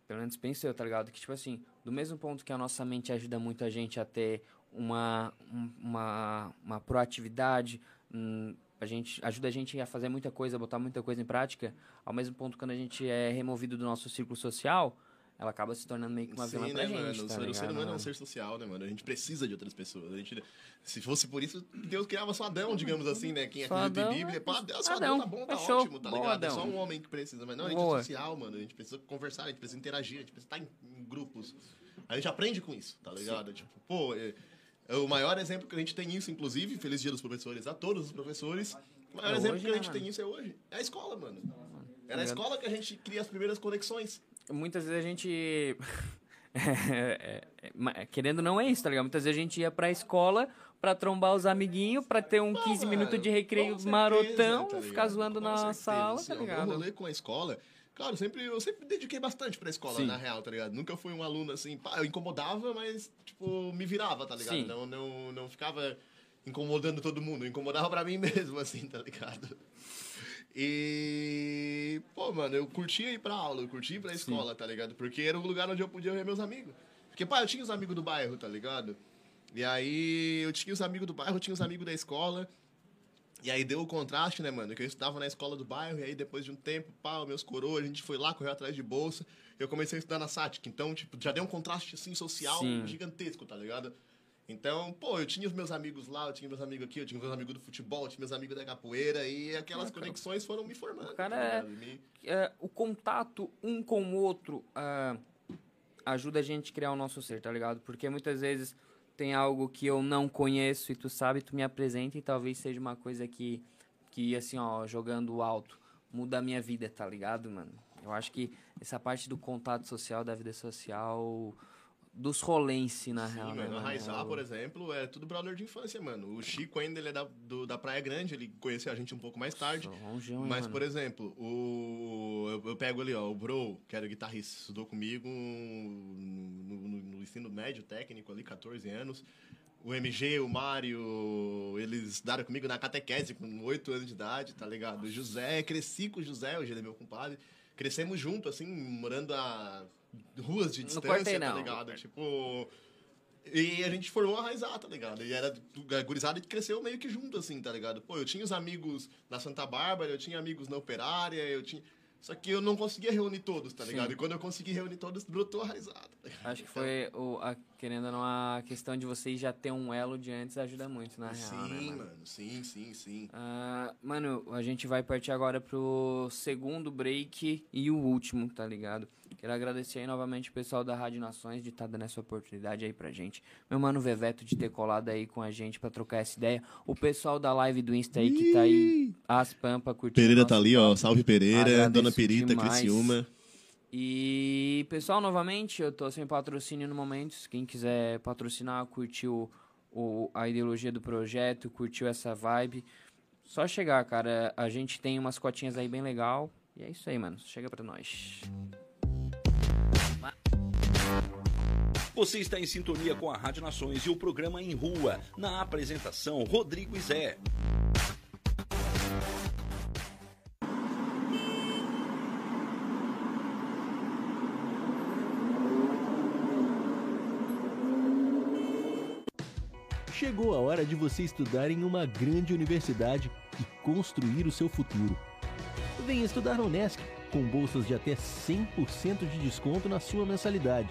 pelo menos penso eu, tá ligado? Que, tipo assim, do mesmo ponto que a nossa mente ajuda muito a gente a ter uma, um- uma, uma proatividade, hum, a gente, ajuda a gente a fazer muita coisa, a botar muita coisa em prática, ao mesmo ponto quando a gente é removido do nosso círculo social, ela acaba se tornando meio que uma vilã Sim, pra né, gente, mano? tá o, ser, o ser ligado, humano é um mano? ser social, né, mano? A gente precisa de outras pessoas. A gente, se fosse por isso, Deus criava só Adão, digamos assim, né? Quem acredita Adão, em Bíblia, é pá, Deus, só Adão, Adão tá bom, tá fechou. ótimo, tá Boa, ligado? É só Adão. um homem que precisa. Mas não, a gente Boa. é social, mano. A gente precisa conversar, a gente precisa interagir, a gente precisa estar em, em grupos. A gente aprende com isso, tá ligado? Tipo, pô, é, é o maior exemplo que a gente tem isso, inclusive, feliz dia dos professores a todos os professores. O maior É exemplo hoje, que a né, gente mano? tem isso é hoje. É a escola, mano. É na escola que a gente cria as primeiras conexões. muitas vezes a gente. é, é, querendo não é isso, tá ligado? Muitas vezes a gente ia pra escola pra trombar os amiguinhos, pra ter um 15 mano, minutos de recreio certeza, marotão, tá ficar zoando Com na certeza, sala, tá ligado? rolê com a escola, claro, sempre, eu sempre dediquei bastante pra escola, Sim. na real, tá ligado? Nunca fui um aluno assim, pá, eu incomodava, mas, tipo, me virava, tá ligado? Sim. Não, não, não ficava incomodando todo mundo, eu incomodava pra mim mesmo, assim, tá ligado? E, pô, mano, eu curtia ir pra aula, eu curtia ir pra escola, tá ligado? Porque era o lugar onde eu podia ver meus amigos. Porque, pá, eu tinha os amigos do bairro, tá ligado? E aí eu tinha os amigos do bairro, eu tinha os amigos da escola. E aí deu o contraste, né, mano? Que eu estudava na escola do bairro, e aí depois de um tempo, os meus coroas, a gente foi lá, correu atrás de bolsa. Eu comecei a estudar na SATIC. Então, tipo, já deu um contraste, assim, social Sim. gigantesco, tá ligado? Então, pô, eu tinha os meus amigos lá, eu tinha meus amigos aqui, eu tinha meus amigos do futebol, eu tinha meus amigos da capoeira, e aquelas conexões foram me formando. cara tá é-? Me- é, o contato um com o outro ah, ajuda a gente a criar o nosso ser, tá ligado? Porque muitas vezes tem algo que eu não conheço e tu sabe, tu me apresenta e talvez seja uma coisa que, que assim, ó, jogando alto, muda a minha vida, tá ligado, mano? Eu acho que essa parte do contato social, da vida social, dos rolense, na Sim, real, né, mano. A mano? Raizá, Eu- por exemplo, é tudo brother de infância, mano. O Chico ainda ele é da, do- da Praia Grande, ele conheceu a gente um pouco mais tarde. Longeão, Mas, mano? por exemplo, o, eu, eu pego ali, ó, o Bro, que era guitarrista, estudou comigo no, no- no ensino médio técnico ali, 14 anos. O MG, o Mário, eles estudaram comigo na catequese com 8 anos de idade, tá ligado? O José, cresci com o José, hoje ele é meu compadre. Crescemos junto, assim, morando a ruas de distância, quarteirão. tá ligado? Tipo... E a gente formou a Raizá, tá ligado? E era gurizada que cresceu meio que junto, assim, tá ligado? Pô, eu tinha os amigos na Santa Bárbara, eu tinha amigos na Operária, eu tinha... Só que eu não conseguia reunir todos, tá ligado? Sim. E quando eu consegui reunir todos, brotou a Raizá, tá? Acho que foi, o, a, querendo ou não, a questão de vocês já ter um elo de antes ajuda muito, na real, né, Sim, mano? mano, sim, sim, sim. Ah, mano, a gente vai partir agora pro segundo break e o último, tá ligado? Quero agradecer aí novamente o pessoal da Rádio Nações de estar dando essa oportunidade aí pra gente. Meu mano Veveto de ter colado aí com a gente pra trocar essa ideia. O pessoal da live do Insta aí que tá aí, as pampa curtindo. Pereira tá ali, ó. Salve Pereira, Agradeço Dona Perita, demais. Criciúma. E, pessoal, novamente, eu tô sem patrocínio no momento. Quem quiser patrocinar, curtiu o, a ideologia do projeto, curtiu essa vibe, só chegar, cara. A gente tem umas cotinhas aí bem legal. E é isso aí, mano. Chega pra nós. Você está em sintonia com a Rádio Nações e o programa Em Rua. Na apresentação, Rodrigo Zé. Chegou a hora de você estudar em uma grande universidade e construir o seu futuro. Venha estudar na Unesc, com bolsas de até 100% de desconto na sua mensalidade.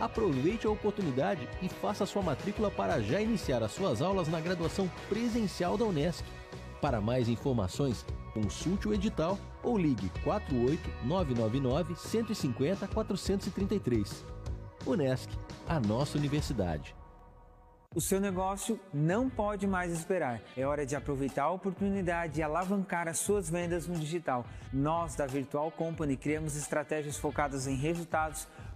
Aproveite a oportunidade e faça sua matrícula para já iniciar as suas aulas na graduação presencial da Unesc. Para mais informações, consulte o edital ou ligue 48 999 150 433. Unesc, a nossa universidade. O seu negócio não pode mais esperar. É hora de aproveitar a oportunidade e alavancar as suas vendas no digital. Nós, da Virtual Company, criamos estratégias focadas em resultados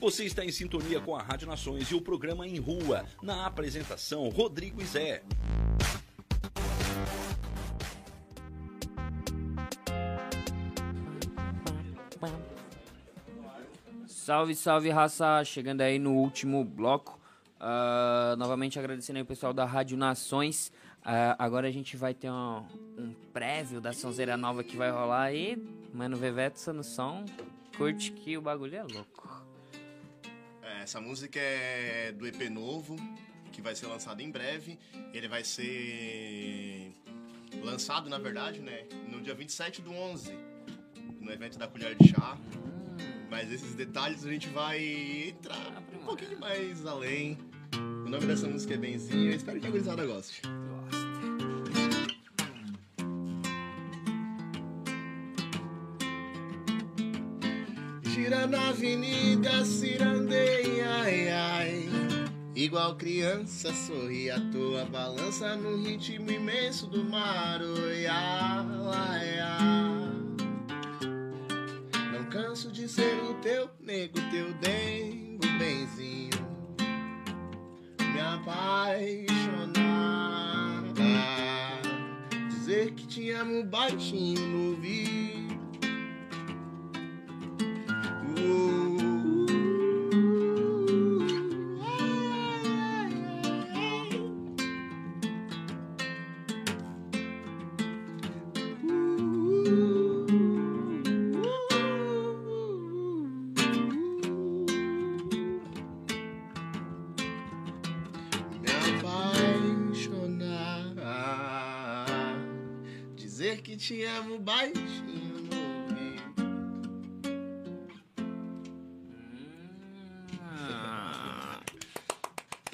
Você está em sintonia com a Rádio Nações e o programa Em Rua. Na apresentação, Rodrigo Zé. Salve, salve raça! Chegando aí no último bloco. Ah, novamente agradecendo aí o pessoal da Rádio Nações. Ah, agora a gente vai ter um, um prévio da sonzeira nova que vai rolar aí. Mano, Veveto no som. Curte que o bagulho é louco. Essa música é do EP novo, que vai ser lançado em breve. Ele vai ser lançado, na verdade, né, no dia 27 do 11, no evento da Colher de Chá. Mas esses detalhes a gente vai entrar um pouquinho mais além. O nome dessa música é Benzinho, eu espero que a gurizada goste. Gira na avenida, cirandeia, ai, ai. Igual criança, sorri à toa, balança no ritmo imenso do mar, ah, ah. Não canso de ser o teu nego, teu dengo, benzinho. Me apaixonar. Dizer que te amo baixinho no ouvido. Me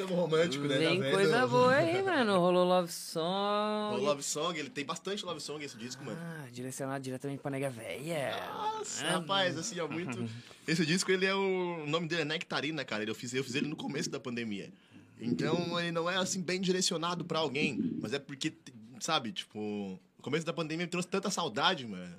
Tamo romântico, né? Vem tá coisa boa aí, mano. Rolou Love Song. O Love Song, ele tem bastante Love Song esse disco, mano. Ah, direcionado diretamente pra nega véia. Nossa, rapaz, assim, é muito. Esse disco, ele é o. O nome dele é Nectarina, cara. Eu fiz, eu fiz ele no começo da pandemia. Então, ele não é, assim, bem direcionado pra alguém. Mas é porque, sabe, tipo. O começo da pandemia me trouxe tanta saudade, mano.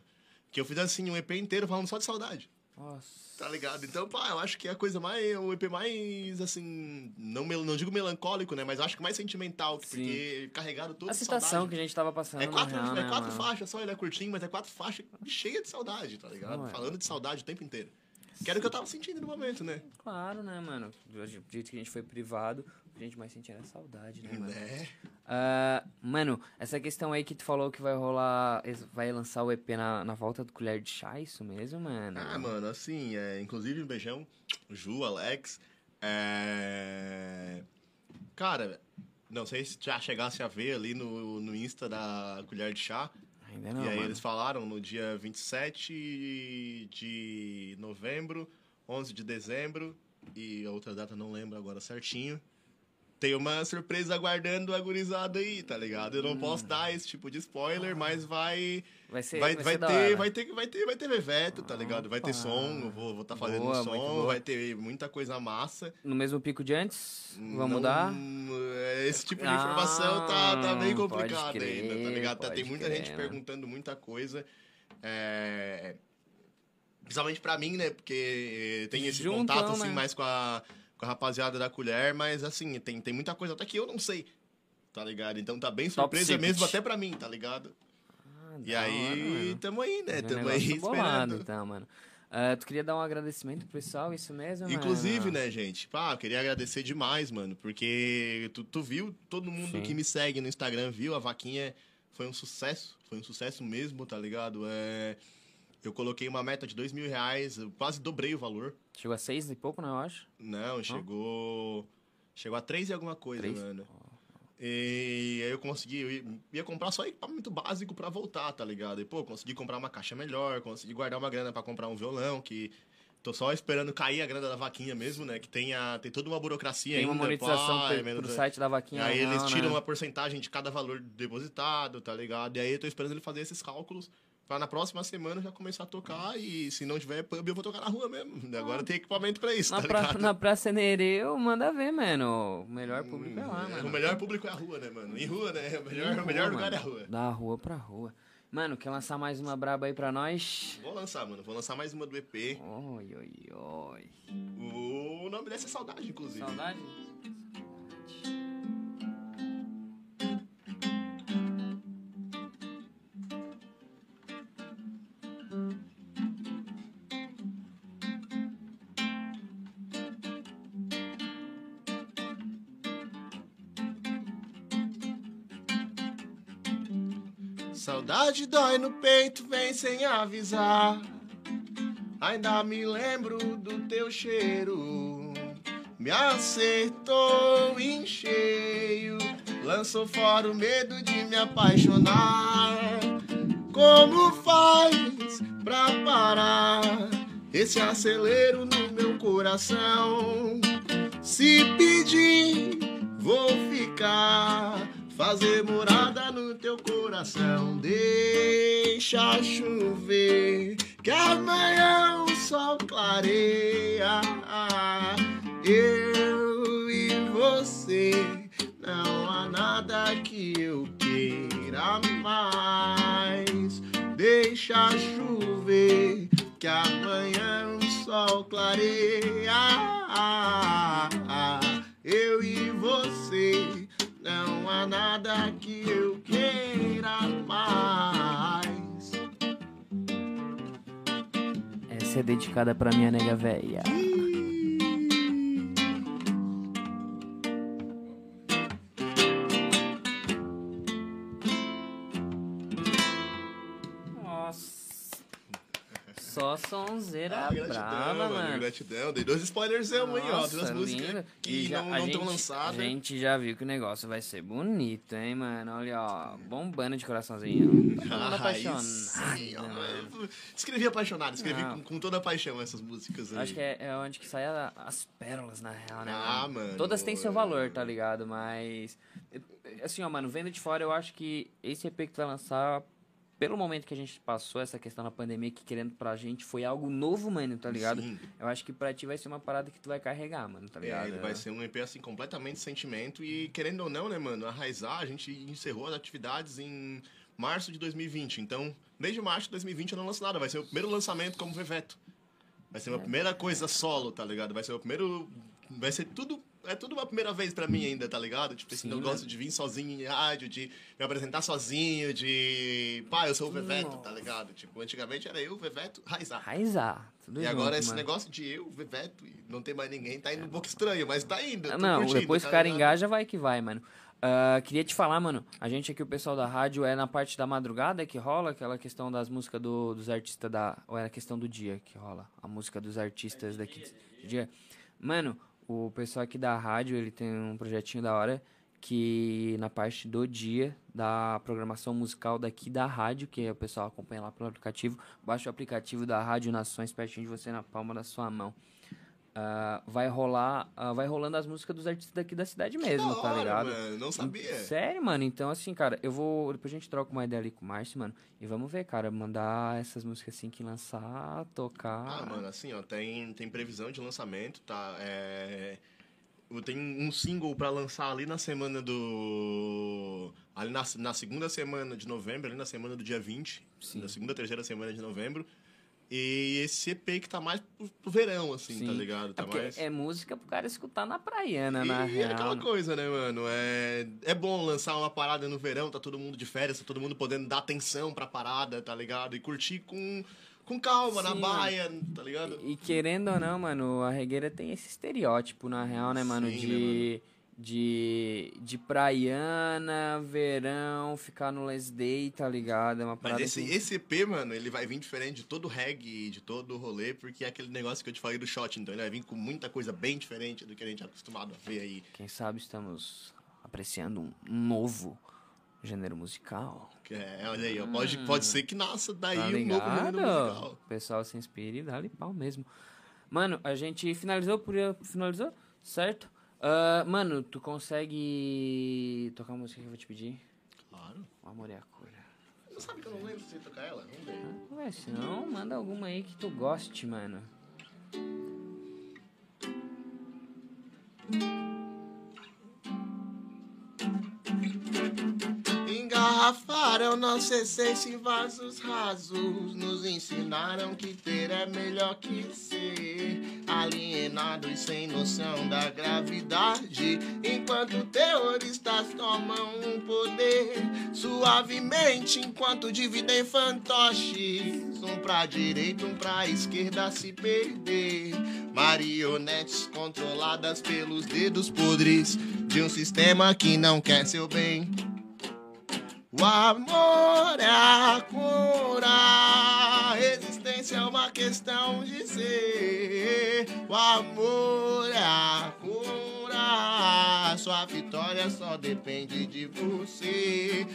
Que eu fiz, assim, um EP inteiro falando só de saudade. Nossa. Tá ligado? Então, pá, eu acho que é a coisa mais. O EP mais, assim. Não, não digo melancólico, né? Mas acho que mais sentimental. Porque carregado todo A situação saudade. que a gente tava passando, É quatro, real, é né, quatro mano? faixas só, ele é curtinho, mas é quatro faixas cheias de saudade, tá ligado? Não é. Falando de saudade o tempo inteiro. Que era o que eu tava sentindo no momento, né? Claro, né, mano? Do jeito que a gente foi privado, gente mais sentia era saudade, né, mano? Né? Ah, mano, essa questão aí que tu falou que vai rolar, vai lançar o EP na, na volta do Colher de Chá, isso mesmo, mano? Ah, mano, assim, é, inclusive um beijão, Ju, Alex. É... Cara, não sei se já chegasse a ver ali no, no Insta da Colher de Chá. Ainda não, e aí mano. eles falaram no dia 27 de novembro, 11 de dezembro e a outra data não lembro agora certinho. Tem uma surpresa aguardando a gurizada aí, tá ligado? Eu não posso dar esse tipo de spoiler, mas vai Vai ser, vai, vai, vai ser ter, vai ter, vai ter, vai ter Veveto, tá ligado? Vai ter som, eu vou estar fazendo Boa, som, vai ter muita coisa massa. No mesmo pico de antes? Vamos Não- mudar? Esse tipo de Ah, informação tá, tá bem pode complicado crer, ainda, tá ligado? Tá, tem muita crer, gente mano. perguntando muita coisa. É... Principalmente pra mim, né? Porque tem esse Juntão, contato, assim, né? mais com a, com a rapaziada da colher, mas, assim, tem, tem muita coisa até que eu não sei, tá ligado? Então tá bem Top surpresa secret. mesmo até pra mim, tá ligado? Ah, E hora, aí, mano. tamo aí, né? É Tamo aí negócio bolado, esperando. então, mano. Ah, tu queria dar um agradecimento pro pessoal, isso mesmo? Inclusive, mano? né, gente? Pá, eu queria agradecer demais, mano, porque tu, tu viu, todo mundo Sim. que me segue no Instagram viu, a vaquinha foi um sucesso, foi um sucesso mesmo, tá ligado? É, eu coloquei uma meta de dois mil reais, eu quase dobrei o valor. Chegou a seis e pouco, não, eu acho? Não, chegou. Chegou a três e alguma coisa, Três? mano. E aí eu consegui, eu ia- comprar só equipamento básico pra voltar, tá ligado? E, pô, consegui comprar uma caixa melhor, consegui guardar uma grana pra comprar um violão, que tô só esperando cair a grana da vaquinha mesmo, né? Que tem, a, tem toda uma burocracia Tem uma ainda. monetização pá, pro, é menos- pro site da vaquinha. Aí eles não, tiram né? uma porcentagem de cada valor depositado, tá ligado? E aí eu tô esperando ele fazer esses cálculos pra na próxima semana já começar a tocar e se não tiver pub eu vou tocar na rua mesmo. Agora tem equipamento pra isso, Na, tá pra, ligado? na Praça Nereu, manda ver, mano. O melhor público é lá, É, mano. O melhor público é a rua, né, mano? Em rua, né? O melhor, o melhor lugar é a rua. Da rua pra rua. Mano, quer lançar mais uma braba aí pra nós? Vou lançar, mano. Vou lançar mais uma do EP. Oi, oi, oi. O nome dessa é Saudade, inclusive. Saudade? Saudade dói no peito, vem sem avisar. Ainda me lembro do teu cheiro. Me acertou em cheio. Lançou fora o medo de me apaixonar. Como faz pra parar esse acelero no meu coração? Se pedir, vou ficar. Fazer morada no teu coração. Deixa chover, que amanhã o sol clareia. Eu e você, não há nada que eu queira mais. Deixa chover, que amanhã o sol clareia. Há nada que eu queira mais. Essa é dedicada pra minha nega véia. Só sonzeira Ah, gratidão, brava, mano, mano. Gratidão. Dei dois spoilers aí, ó. Duas músicas que já- não estão lançadas. A gente já viu que o negócio vai ser bonito, hein, mano? Olha, ó, bombando de coraçãozinho. Ah, apaixonado, sim, ó. mano. Escrevi apaixonado, escrevi com, com toda a paixão essas músicas aí. Acho que é, é onde que saem as pérolas, na real, né? Ah, mano, Todas têm seu valor, tá ligado? Mas. Assim, ó, mano, vendo de fora, eu acho que esse EP que tu vai lançar, pelo momento que a gente passou, essa questão da pandemia, que querendo pra gente foi algo novo, mano, tá ligado? Sim. Eu acho que pra ti vai ser uma parada que tu vai carregar, mano, tá ligado? É, ele vai ser um EP assim completamente sentimento e querendo ou não, né, mano, arraizar, a gente encerrou as atividades em março de 2020. Então, desde março de 2020 eu não lanço nada, vai ser o primeiro lançamento como Veveto. Vai ser a minha primeira coisa solo, tá ligado? Vai ser o primeiro vai ser tudo é tudo uma primeira vez pra mim ainda, tá ligado? Tipo, esse Sim, negócio mano. de vir sozinho em rádio, de me apresentar sozinho, de. Pá, eu sou o Veveto, tá ligado? Tipo, antigamente era eu, Veveto, raizar. Raizar. Tudo E junto, agora esse mano. negócio de eu, Veveto, e não tem mais ninguém, tá indo um pouco estranho, mas tá indo. Não, curtindo, depois tá que o cara engaja, vai que vai, mano. Ah, queria te falar, mano, a gente aqui, o pessoal da rádio, é na parte da madrugada que rola aquela questão das músicas do- dos artistas da... Ou é a questão do dia que rola? A música dos artistas daqui do dia. Mano, o pessoal aqui da rádio, ele tem um projetinho da hora que na parte do dia da programação musical daqui da rádio, que o pessoal acompanha lá pelo aplicativo, baixa o aplicativo da Rádio Nações pertinho de você na palma da sua mão. Ah, vai rolar, ah, vai rolando as músicas dos artistas daqui da cidade mesmo, Da tá hora, ligado? mano, não sabia. Sério, mano? Então, assim, cara, eu vou. Depois a gente troca uma ideia ali com o Márcio, mano. E vamos ver, cara, mandar essas músicas assim que lançar, tocar. Ah, mano, assim, ó, tem, tem previsão de lançamento, tá? É, eu tenho um single pra lançar ali na semana do. Ali na, na segunda semana de novembro, ali na semana do dia 20. Sim. Na segunda, terceira semana de novembro. E esse EP que tá mais pro, pro verão, assim, tá Sim. ligado? É, Tá porque mais. é música pro cara escutar na praiana, na E real. é aquela coisa, né, mano? É, é bom lançar uma parada no verão, tá todo mundo de férias, tá todo mundo podendo dar atenção pra parada, tá ligado? E curtir com, com calma, na Sim, baia, tá ligado? E querendo ou não, mano, a regueira tem esse estereótipo, na real, né, mano? Sim, de, de. De praiana, verão, ficar no last day, tá ligado? É uma Mas parada esse, que- esse EP, mano, ele vai vir diferente de todo o reggae, de todo o rolê, porque é aquele negócio que eu te falei do shot, então ele vai vir com muita coisa bem diferente do que a gente é acostumado a ver aí. Quem sabe estamos apreciando um novo gênero musical. É, olha aí, ó, pode, pode ser que nasça daí Tá um novo gênero musical. O pessoal se inspira e dá-lhe pau mesmo. Mano, a gente finalizou por finalizou, certo? Ah, mano, tu consegue tocar uma música que eu vou te pedir? Claro. O Amor é a Cura. Você sabe que eu não lembro se você tocar ela? Vamos ver. Ué, se não, manda alguma aí que tu goste, mano. Engarrafaram nossa essência em vasos rasos. Nos ensinaram que ter é melhor que ser. Alienados sem noção da gravidade. Enquanto terroristas tomam um poder. Suavemente, enquanto dividem fantoches. Um pra direita, um pra esquerda se perder. Marionetes controladas pelos dedos podres de um sistema que não quer seu bem. O amor é a cura, a existência é uma questão de ser. O amor é a cura, sua vitória só depende de você.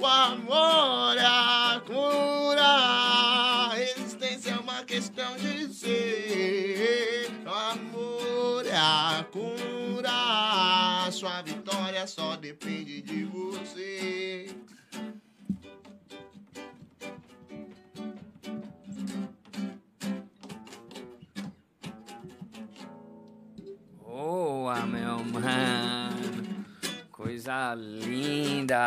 O amor é a cura, a existência é uma questão de ser. O amor é a cura, sua vitória só depende de você. Meu mano. Coisa linda.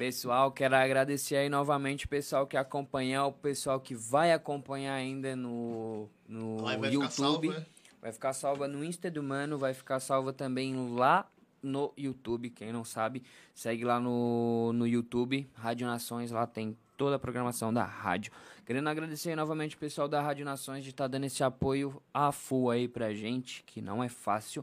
Pessoal, quero agradecer aí novamente o pessoal que acompanhou, o pessoal que vai acompanhar ainda no, no vai ficar YouTube. salva, né? Vai ficar salva no Insta do Mano, vai ficar salva também lá no YouTube, quem não sabe, segue lá no, no YouTube, Rádio Nações, lá tem toda a programação da rádio. Querendo agradecer novamente o pessoal da Rádio Nações de estar dando esse apoio a full aí pra gente, que não é fácil.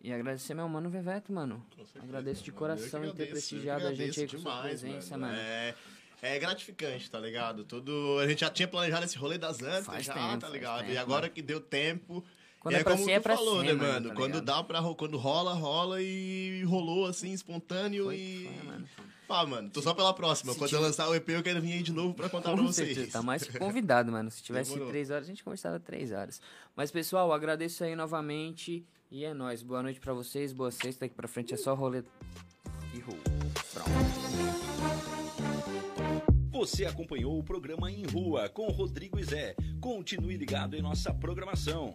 E agradecer meu mano Veveto, mano. Agradeço de coração ter agradeço, que prestigiado a gente aí com sua demais, presença, mano. É, é gratificante, tá ligado? Tudo, a gente já tinha planejado esse rolê das antas, Faz já, tempo, tá ligado? tempo, e agora mano. que deu tempo. Quando e é pra como ser, tu é pra falou, ser, né, mano, mano? tá quando dá pra quando rola, rola e rolou assim, espontâneo Foi, e. foi, mano. Pá, mano, tô só pela próxima. Se quando tiver- eu lançar o EP, eu quero vir aí de novo pra contar pra Com vocês. certeza, tá mais que convidado, mano. Se tivesse Demorou. três horas, a gente conversava três horas. Mas, pessoal, agradeço aí novamente. E é nóis. Boa noite pra vocês. Boa sexta. Daqui pra frente é só rolê e rua. Pronto. Você acompanhou o programa Em Rua com Rodrigo e Zé. Continue ligado em nossa programação.